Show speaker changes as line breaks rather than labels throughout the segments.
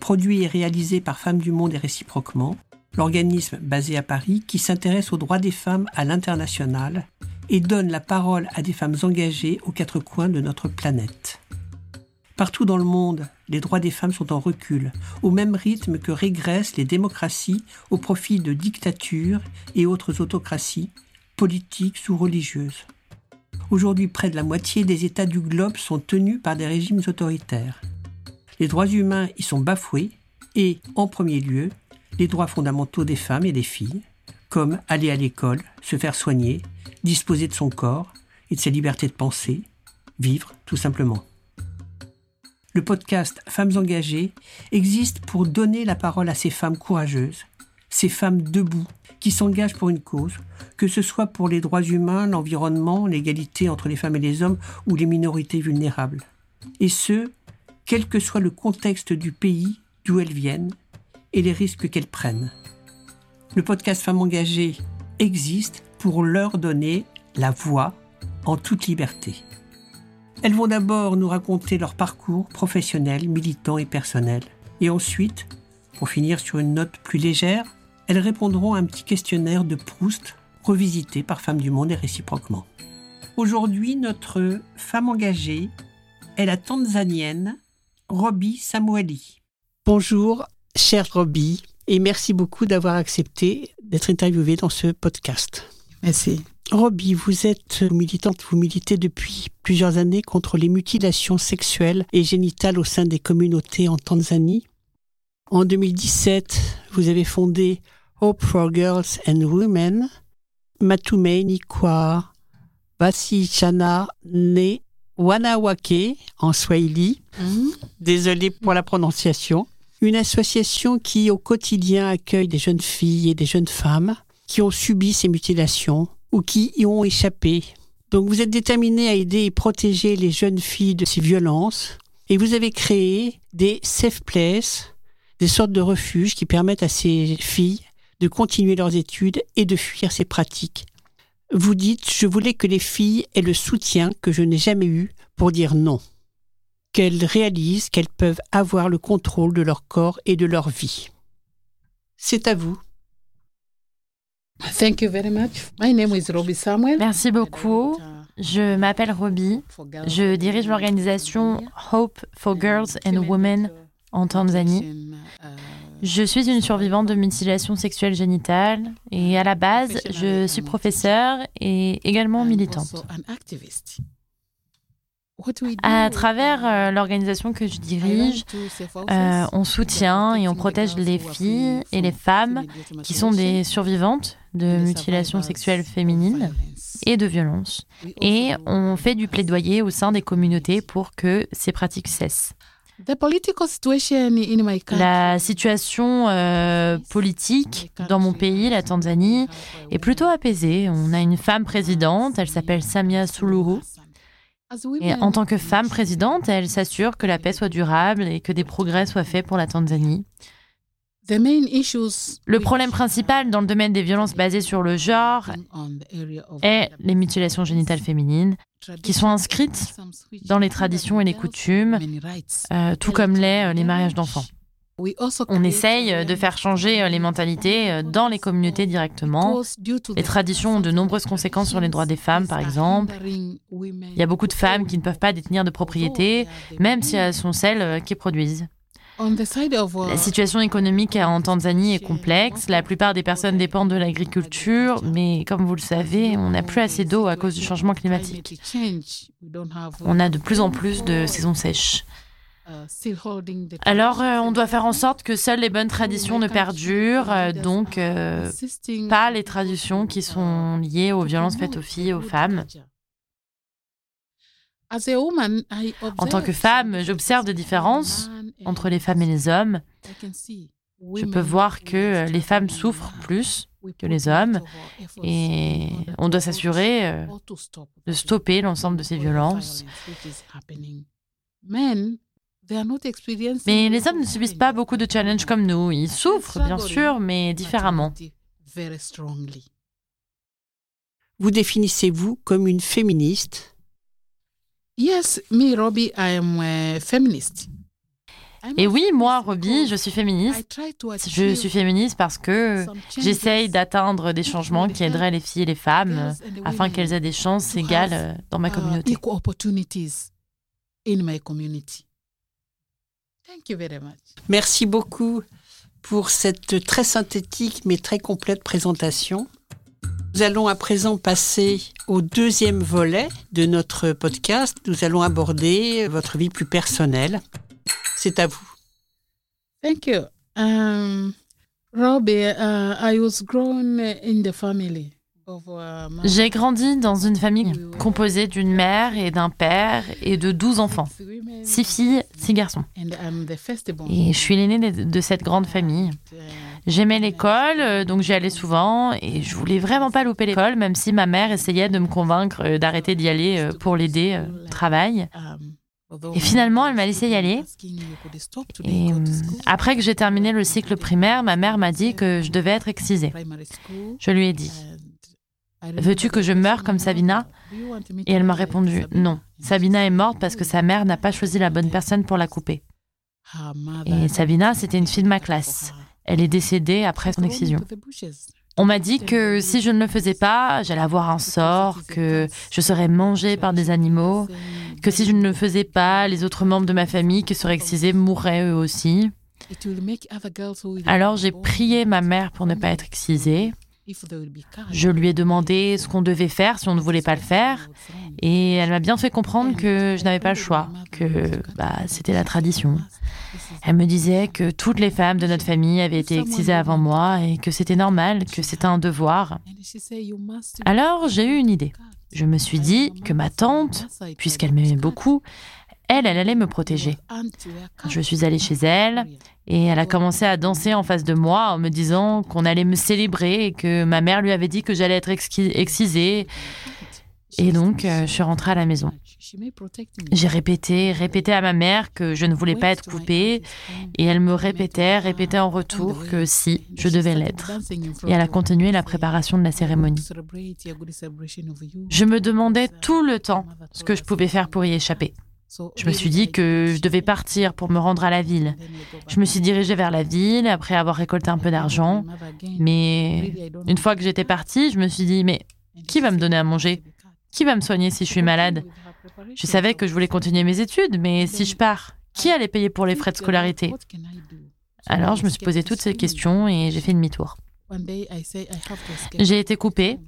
produit et réalisé par Femmes du Monde et réciproquement, l'organisme basé à Paris qui s'intéresse aux droits des femmes à l'international et donne la parole à des femmes engagées aux quatre coins de notre planète. Partout dans le monde, les droits des femmes sont en recul, au même rythme que régressent les démocraties au profit de dictatures et autres autocraties, politiques ou religieuses. Aujourd'hui, près de la moitié des États du globe sont tenus par des régimes autoritaires. Les droits humains y sont bafoués et, en premier lieu, les droits fondamentaux des femmes et des filles, comme aller à l'école, se faire soigner, disposer de son corps et de ses libertés de penser, vivre tout simplement. Le podcast Femmes engagées existe pour donner la parole à ces femmes courageuses, ces femmes debout, qui s'engagent pour une cause, que ce soit pour les droits humains, l'environnement, l'égalité entre les femmes et les hommes ou les minorités vulnérables. Et ce, quel que soit le contexte du pays d'où elles viennent et les risques qu'elles prennent. Le podcast Femmes engagées existe pour leur donner la voix en toute liberté. Elles vont d'abord nous raconter leur parcours professionnel, militant et personnel. Et ensuite, pour finir sur une note plus légère, elles répondront à un petit questionnaire de Proust revisité par Femmes du Monde et réciproquement. Aujourd'hui, notre femme engagée est la tanzanienne Robbie Samueli. Bonjour, chère Robbie, et merci beaucoup d'avoir accepté d'être interviewée dans ce podcast.
Merci.
Robbie, vous êtes militante, vous militez depuis plusieurs années contre les mutilations sexuelles et génitales au sein des communautés en Tanzanie. En 2017, vous avez fondé Hope for Girls and Women, Matumaini Kwa Basichana Ne Wanawake en Swahili.
Mhm.
Désolée pour la prononciation. Une association qui au quotidien accueille des jeunes filles et des jeunes femmes qui ont subi ces mutilations ou qui y ont échappé. Donc vous êtes déterminé à aider et protéger les jeunes filles de ces violences et vous avez créé des safe places, des sortes de refuges qui permettent à ces filles de continuer leurs études et de fuir ces pratiques. Vous dites, je voulais que les filles aient le soutien que je n'ai jamais eu pour dire non, qu'elles réalisent qu'elles peuvent avoir le contrôle de leur corps et de leur vie. C'est à vous.
Thank you very much. My name is Robbie Samuel.
Merci beaucoup. Je m'appelle Robbie. Je dirige l'organisation Hope for Girls and Women en Tanzanie. Je suis une survivante de mutilation sexuelle génitale et à la base, je suis professeure et également militante. À travers euh, l'organisation que je dirige, euh, on soutient et on protège les filles et les femmes qui sont des survivantes de mutilations sexuelles féminines et de violences. Et on fait du plaidoyer au sein des communautés pour que ces pratiques cessent. La situation euh, politique dans mon pays, la Tanzanie, est plutôt apaisée. On a une femme présidente, elle s'appelle Samia Suluhu. Et en tant que femme présidente, elle s'assure que la paix soit durable et que des progrès soient faits pour la Tanzanie. Le problème principal dans le domaine des violences basées sur le genre est les mutilations génitales féminines, qui sont inscrites dans les traditions et les coutumes, euh, tout comme l'est euh, les mariages d'enfants. On essaye euh, de faire changer les mentalités dans les communautés directement. Les traditions ont de nombreuses conséquences sur les droits des femmes, par exemple. Il y a beaucoup de femmes qui ne peuvent pas détenir de propriété, même si elles sont celles qui produisent. La situation économique en Tanzanie est complexe. La plupart des personnes dépendent de l'agriculture, mais comme vous le savez, on n'a plus assez d'eau à cause du changement climatique. On a de plus en plus de saisons sèches. Alors, euh, on doit faire en sorte que seules les bonnes traditions ne perdurent, euh, donc euh, pas les traditions qui sont liées aux violences faites aux filles et aux femmes. En tant que femme, j'observe des différences entre les femmes et les hommes. Je peux voir que les femmes souffrent plus que les hommes et on doit s'assurer euh, de stopper l'ensemble de ces violences. Mais les hommes ne subissent pas beaucoup de challenges comme nous. Ils souffrent, bien sûr, mais différemment.
Vous définissez-vous comme une féministe?
Yes, me, Robbie, I am a feminist.
Et oui, moi, Robbie, je suis féministe. Je suis féministe parce que j'essaye d'atteindre des changements qui aideraient les filles et les femmes afin qu'elles aient des chances égales euh, dans ma communauté.
Merci beaucoup pour cette très synthétique mais très complète présentation. Nous allons à présent passer au deuxième volet de notre podcast. Nous allons aborder votre vie plus personnelle. C'est à vous.
Thank you. Um, Robbie, uh, I was grown in the family. Uh,
J'ai grandi dans une famille composée d'une mère et d'un père et de douze enfants, six filles, six garçons. Et je suis l'aînée de cette grande famille. J'aimais l'école, euh, donc j'y allais souvent et je voulais vraiment pas louper l'école, même si ma mère essayait de me convaincre euh, d'arrêter d'y aller euh, pour l'aider au travail. Et finalement, elle m'a laissé y aller. Et après que j'ai terminé le cycle primaire, ma mère m'a dit que je devais être excisée. Je lui ai dit Veux-tu que je meure comme Sabina? Et elle m'a répondu Non. Sabina est morte parce que sa mère n'a pas choisi la bonne personne pour la couper. Et Sabina, c'était une fille de ma classe. Elle est décédée après son excision. On m'a dit que si je ne le faisais pas, j'allais avoir un sort, que je serais mangée par des animaux, que si je ne le faisais pas, les autres membres de ma famille qui seraient excisés mourraient eux aussi. Alors j'ai prié ma mère pour ne pas être excisée. Je lui ai demandé ce qu'on devait faire si on ne voulait pas le faire, et elle m'a bien fait comprendre que je n'avais pas le choix, que bah, c'était la tradition. Elle me disait que toutes les femmes de notre famille avaient été excisées avant moi et que c'était normal, que c'était un devoir. Alors j'ai eu une idée. Je me suis dit que ma tante, puisqu'elle m'aimait beaucoup, elle, elle allait me protéger. Je suis allée chez elle et elle a commencé à danser en face de moi en me disant qu'on allait me célébrer et que ma mère lui avait dit que j'allais être excisée. Et donc, euh, je suis rentrée à la maison. J'ai répété, répété à ma mère que je ne voulais pas être coupée, et elle me répétait, répétait en retour que si, je devais l'être. Et elle a continué la préparation de la cérémonie. Je me demandais tout le temps ce que je pouvais faire pour y échapper. Je me suis dit que je devais partir pour me rendre à la ville. Je me suis dirigée vers la ville après avoir récolté un peu d'argent. Mais une fois que j'étais partie, je me suis dit, mais qui va me donner à manger Qui va me soigner si je suis malade Je savais que je voulais continuer mes études, mais si je pars, qui allait payer pour les frais de scolarité Alors je me suis posé toutes ces questions et j'ai fait demi-tour. J'ai été coupée.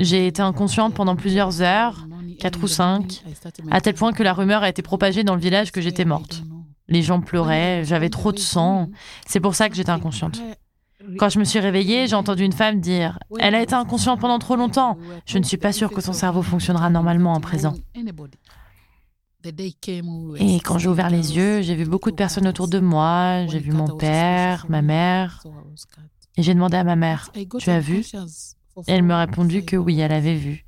J'ai été inconsciente pendant plusieurs heures quatre ou cinq, à tel point que la rumeur a été propagée dans le village que j'étais morte. Les gens pleuraient, j'avais trop de sang. C'est pour ça que j'étais inconsciente. Quand je me suis réveillée, j'ai entendu une femme dire ⁇ Elle a été inconsciente pendant trop longtemps. Je ne suis pas sûre que son cerveau fonctionnera normalement en présent. Et quand j'ai ouvert les yeux, j'ai vu beaucoup de personnes autour de moi. J'ai vu mon père, ma mère. Et j'ai demandé à ma mère ⁇ Tu as vu ?⁇ Et elle me répondu que oui, elle avait vu.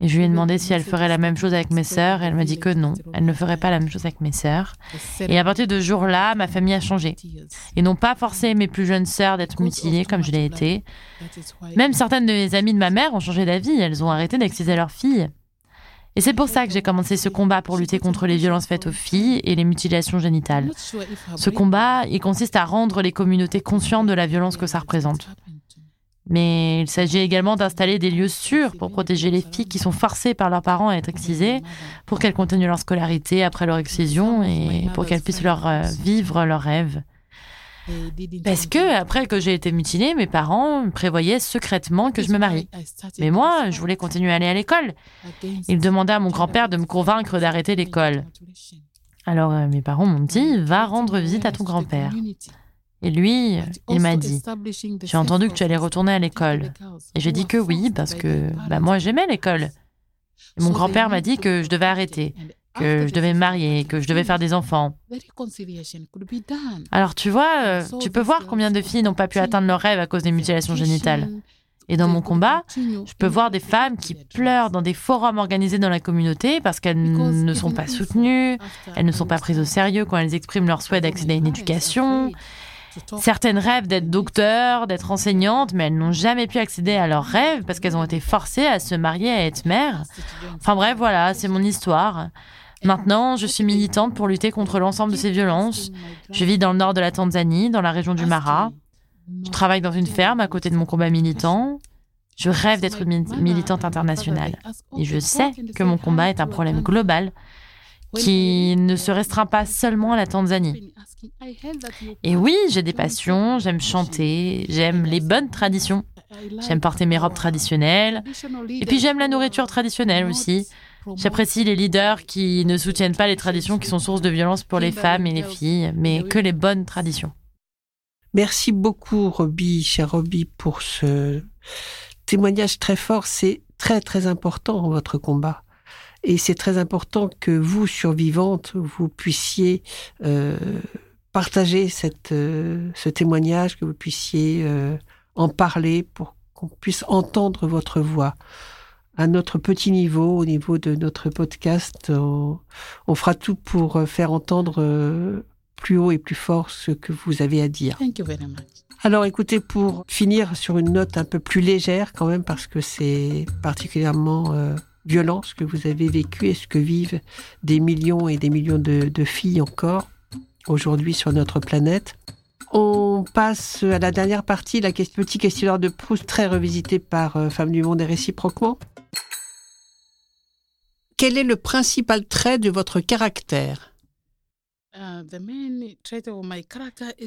Et je lui ai demandé si elle ferait la même chose avec mes sœurs. Et elle m'a dit que non, elle ne ferait pas la même chose avec mes sœurs. Et à partir de ce jour-là, ma famille a changé. Ils n'ont pas forcé mes plus jeunes sœurs d'être mutilées comme je l'ai été. Même certaines de mes amies de ma mère ont changé d'avis. Elles ont arrêté d'exciser leurs filles. Et c'est pour ça que j'ai commencé ce combat pour lutter contre les violences faites aux filles et les mutilations génitales. Ce combat, il consiste à rendre les communautés conscientes de la violence que ça représente. Mais il s'agit également d'installer des lieux sûrs pour protéger les filles qui sont forcées par leurs parents à être excisées, pour qu'elles continuent leur scolarité après leur excision et pour qu'elles puissent leur euh, vivre leurs rêves. Parce que, après que j'ai été mutilée, mes parents prévoyaient secrètement que je me marie. Mais moi, je voulais continuer à aller à l'école. Ils demandaient à mon grand-père de me convaincre d'arrêter l'école. Alors, euh, mes parents m'ont dit, va rendre visite à ton grand-père. Et lui, il m'a dit, j'ai entendu que tu allais retourner à l'école. Et j'ai dit que oui, parce que bah, moi j'aimais l'école. mon grand-père m'a dit que je devais arrêter. que je devais me marier, que je devais faire des enfants. Alors tu vois, euh, tu peux voir combien de filles n'ont pas pu atteindre leurs rêves à cause des mutilations génitales. Et dans mon combat, je peux voir des femmes qui pleurent dans des forums organisés dans la communauté parce qu'elles ne sont pas soutenues, elles ne sont pas prises au sérieux quand elles expriment leur souhait d'accéder à une éducation. Certaines rêvent d'être docteurs, d'être enseignantes, mais elles n'ont jamais pu accéder à leurs rêves parce qu'elles ont été forcées à se marier, à être mères. Enfin bref, voilà, c'est mon histoire. Maintenant, je suis militante pour lutter contre l'ensemble de ces violences. Je vis dans le nord de la Tanzanie, dans la région du Mara. Je travaille dans une ferme à côté de mon combat militant. Je rêve d'être militante internationale. Et je sais que mon combat est un problème global qui ne se restreint pas seulement à la Tanzanie. Et oui, j'ai des passions, j'aime chanter, j'aime les bonnes traditions, j'aime porter mes robes traditionnelles, et puis j'aime la nourriture traditionnelle aussi. J'apprécie les leaders qui ne soutiennent pas les traditions qui sont source de violence pour les femmes et les filles, mais que les bonnes traditions.
Merci beaucoup, Roby, cher Roby, pour ce témoignage très fort. C'est très, très important, votre combat. Et c'est très important que vous, survivantes, vous puissiez euh, partager cette, euh, ce témoignage, que vous puissiez euh, en parler pour qu'on puisse entendre votre voix. À notre petit niveau, au niveau de notre podcast, on, on fera tout pour faire entendre plus haut et plus fort ce que vous avez à dire.
Thank you very much.
Alors écoutez, pour finir sur une note un peu plus légère quand même, parce que c'est particulièrement euh, violent ce que vous avez vécu et ce que vivent des millions et des millions de, de filles encore aujourd'hui sur notre planète. On passe à la dernière partie, la question, petit questionnaire de Proust très revisité par euh, Femmes du Monde et réciproquement. Quel est le principal trait de votre caractère?
Uh,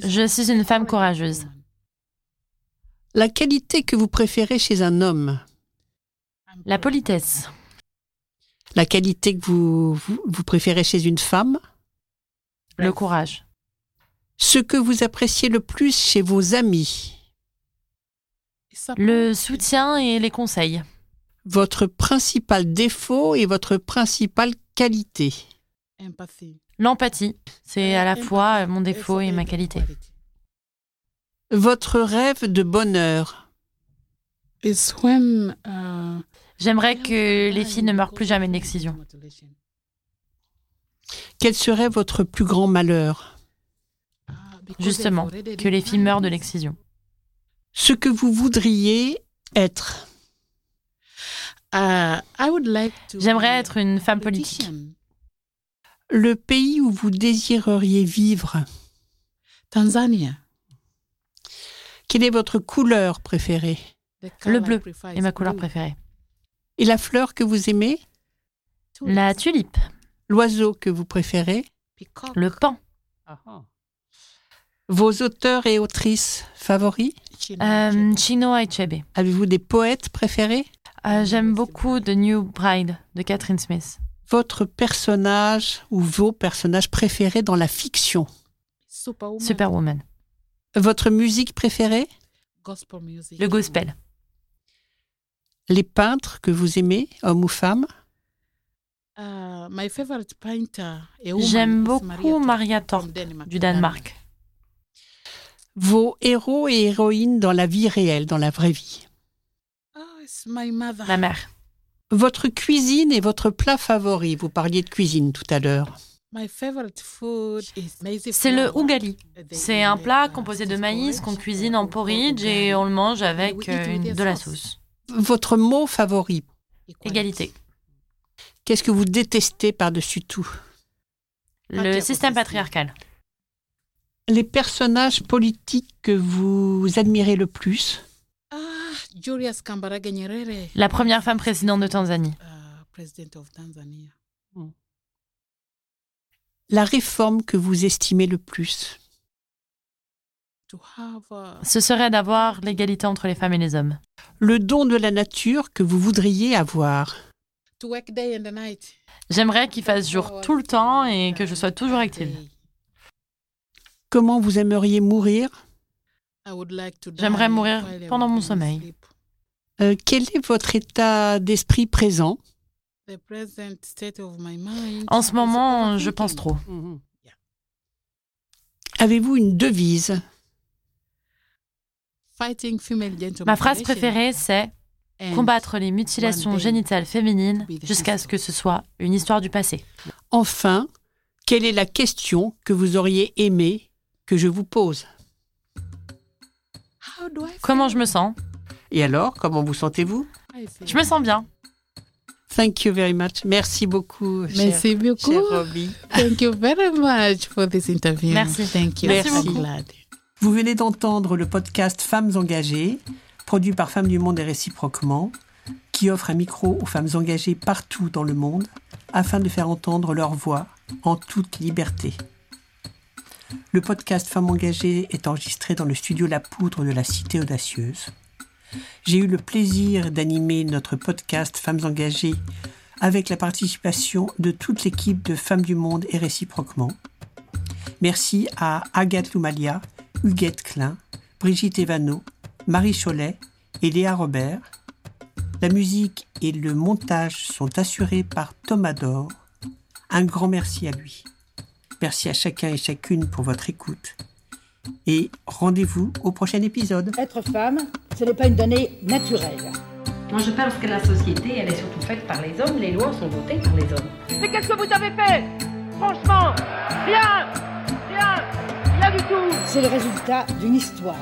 Je suis une femme courageuse.
La qualité que vous préférez chez un homme?
La politesse.
La qualité que vous, vous, vous préférez chez une femme?
Le courage.
Ce que vous appréciez le plus chez vos amis?
Le soutien et les conseils.
Votre principal défaut et votre principale qualité?
L'empathie, c'est à la fois mon défaut et ma qualité.
Votre rêve de bonheur?
Is when uh,
J'aimerais que les filles ne meurent plus jamais d'excision.
Quel serait votre plus grand malheur?
Justement, que les filles meurent de l'excision.
Ce que vous voudriez être
uh, I would like to
J'aimerais être une femme politique.
Le pays où vous désireriez vivre
Tanzania.
Quelle est votre couleur préférée?
Le bleu est ma couleur préférée.
Et la fleur que vous aimez
La tulipe,
L'oiseau que vous préférez
le pan,
Vos auteurs et autrices favoris
euh, Chino Achebe.
Avez-vous des poètes préférés
Euh, J'aime beaucoup The New Bride de Catherine Smith.
Votre personnage ou vos personnages préférés dans la fiction
Superwoman.
Superwoman.
Votre musique préférée
Gospel music.
Le gospel.
Les peintres que vous aimez, hommes ou femmes?
Uh, woman,
J'aime beaucoup Maria
Torp
du Danemark.
Vos héros et héroïnes dans la vie réelle, dans la vraie vie?
Oh, it's my mother.
Ma mère.
Votre cuisine et votre plat favori Vous parliez de cuisine tout à l'heure.
My favorite food is maize
C'est le
flour.
ugali.
They
C'est un plat
uh,
composé de maïs qu'on
uh,
cuisine en
or
porridge et on le mange avec euh, de la
sauce.
Votre mot favori?
Égalité.
Qu'est-ce que vous détestez par-dessus tout?
Le système patriarcal.
Les personnages politiques que vous admirez le plus?
Ah, Julius Kambarage Nyerere,
La première femme présidente de Tanzanie.
uh, Tanzania.
La réforme que vous estimez le plus?
Ce serait d'avoir l'égalité entre les femmes et les hommes.
Le don de la nature que vous voudriez avoir
to work day and night.
J'aimerais qu'il fasse jour tout le temps et que je sois toujours active.
Comment vous aimeriez mourir?
J'aimerais mourir pendant mon sommeil.
Euh, Quel est votre état d'esprit présent?
En ce moment, je pense trop.
Mhm. Avez-vous une devise?
Ma phrase préférée, c'est combattre les mutilations génitales féminines jusqu'à ce que ce soit une histoire du passé.
Enfin, quelle est la question que vous auriez aimé que je vous pose?
Comment je me sens?
Et alors, comment vous sentez-vous?
Je me sens bien.
Thank you very much. Merci beaucoup.
Merci beaucoup. Thank you very much for this interview.
Merci.
Thank you.
Merci, beaucoup.
Vous venez d'entendre le podcast Femmes engagées, produit par Femmes du Monde et réciproquement, qui offre un micro aux femmes engagées partout dans le monde afin de faire entendre leur voix en toute liberté. Le podcast Femmes engagées est enregistré dans le studio La Poudre de la Cité Audacieuse. J'ai eu le plaisir d'animer notre podcast Femmes engagées avec la participation de toute l'équipe de Femmes du Monde et réciproquement. Merci à Agathe Loumalia, Huguette Klein, Brigitte Evano, Marie Cholet et Léa Robert. La musique et le montage sont assurés par Thomas Dor. Un grand merci à lui. Merci à chacun et chacune pour votre écoute et rendez-vous au prochain épisode.
Être femme, ce n'est pas une donnée naturelle.
Moi, je pense que la société, elle est surtout faite par les hommes. Les lois sont votées par les hommes.
Mais qu'est-ce que vous avez fait? Franchement, rien Rien
C'est le résultat d'une histoire.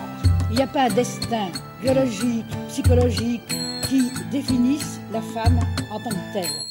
Il n'y a pas un destin biologique, psychologique qui définisse la femme en tant que telle.